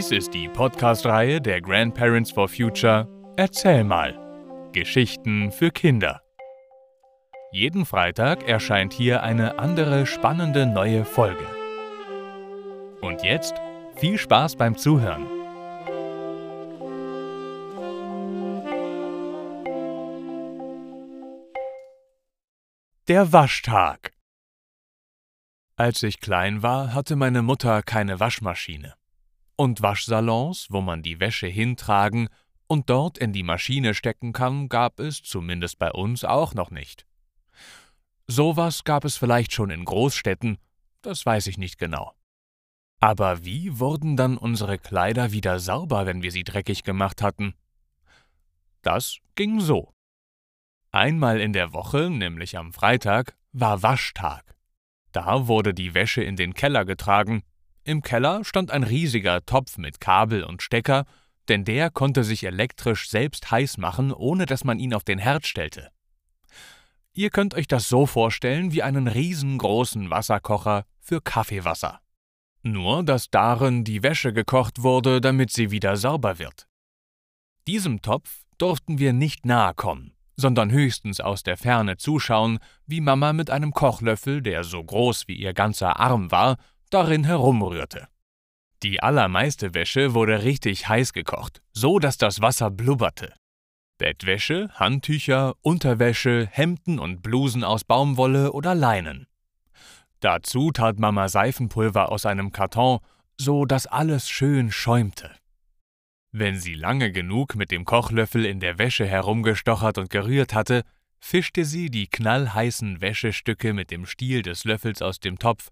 Dies ist die Podcast-Reihe der Grandparents for Future Erzähl mal. Geschichten für Kinder. Jeden Freitag erscheint hier eine andere spannende neue Folge. Und jetzt viel Spaß beim Zuhören. Der Waschtag. Als ich klein war, hatte meine Mutter keine Waschmaschine. Und Waschsalons, wo man die Wäsche hintragen und dort in die Maschine stecken kann, gab es zumindest bei uns auch noch nicht. Sowas gab es vielleicht schon in Großstädten, das weiß ich nicht genau. Aber wie wurden dann unsere Kleider wieder sauber, wenn wir sie dreckig gemacht hatten? Das ging so. Einmal in der Woche, nämlich am Freitag, war Waschtag. Da wurde die Wäsche in den Keller getragen. Im Keller stand ein riesiger Topf mit Kabel und Stecker, denn der konnte sich elektrisch selbst heiß machen, ohne dass man ihn auf den Herd stellte. Ihr könnt euch das so vorstellen wie einen riesengroßen Wasserkocher für Kaffeewasser. Nur, dass darin die Wäsche gekocht wurde, damit sie wieder sauber wird. Diesem Topf durften wir nicht nahe kommen, sondern höchstens aus der Ferne zuschauen, wie Mama mit einem Kochlöffel, der so groß wie ihr ganzer Arm war, darin herumrührte. Die allermeiste Wäsche wurde richtig heiß gekocht, so dass das Wasser blubberte. Bettwäsche, Handtücher, Unterwäsche, Hemden und Blusen aus Baumwolle oder Leinen. Dazu tat Mama Seifenpulver aus einem Karton, so dass alles schön schäumte. Wenn sie lange genug mit dem Kochlöffel in der Wäsche herumgestochert und gerührt hatte, fischte sie die knallheißen Wäschestücke mit dem Stiel des Löffels aus dem Topf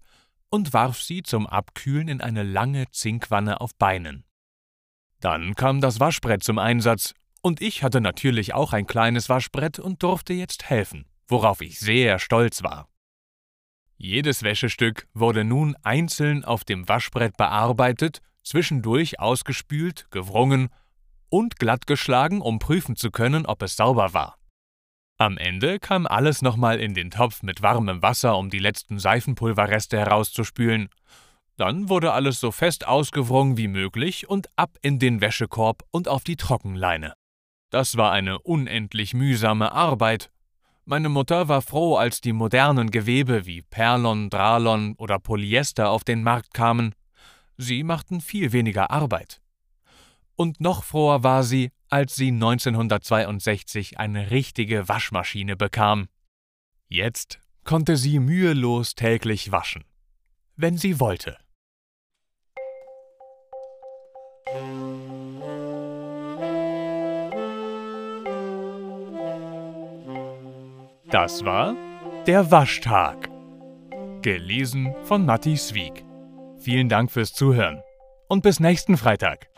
und warf sie zum Abkühlen in eine lange Zinkwanne auf Beinen. Dann kam das Waschbrett zum Einsatz, und ich hatte natürlich auch ein kleines Waschbrett und durfte jetzt helfen, worauf ich sehr stolz war. Jedes Wäschestück wurde nun einzeln auf dem Waschbrett bearbeitet zwischendurch ausgespült, gewrungen und glattgeschlagen, um prüfen zu können, ob es sauber war. Am Ende kam alles nochmal in den Topf mit warmem Wasser, um die letzten Seifenpulverreste herauszuspülen. Dann wurde alles so fest ausgewrungen wie möglich und ab in den Wäschekorb und auf die Trockenleine. Das war eine unendlich mühsame Arbeit. Meine Mutter war froh, als die modernen Gewebe wie Perlon, Dralon oder Polyester auf den Markt kamen. Sie machten viel weniger Arbeit. Und noch froher war sie, als sie 1962 eine richtige Waschmaschine bekam. Jetzt konnte sie mühelos täglich waschen, wenn sie wollte. Das war der Waschtag. Gelesen von Matti Swieg. Vielen Dank fürs Zuhören und bis nächsten Freitag.